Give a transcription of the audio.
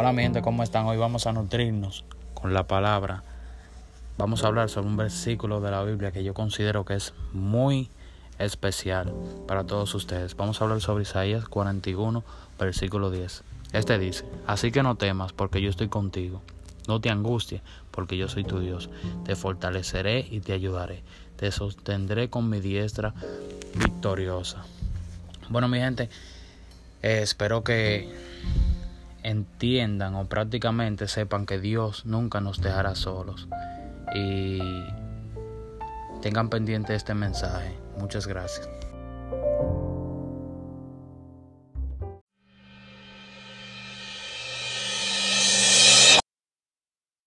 Hola mi gente, ¿cómo están? Hoy vamos a nutrirnos con la palabra. Vamos a hablar sobre un versículo de la Biblia que yo considero que es muy especial para todos ustedes. Vamos a hablar sobre Isaías 41, versículo 10. Este dice, así que no temas porque yo estoy contigo. No te angusties porque yo soy tu Dios. Te fortaleceré y te ayudaré. Te sostendré con mi diestra victoriosa. Bueno mi gente, eh, espero que entiendan o prácticamente sepan que Dios nunca nos dejará solos. Y tengan pendiente este mensaje. Muchas gracias.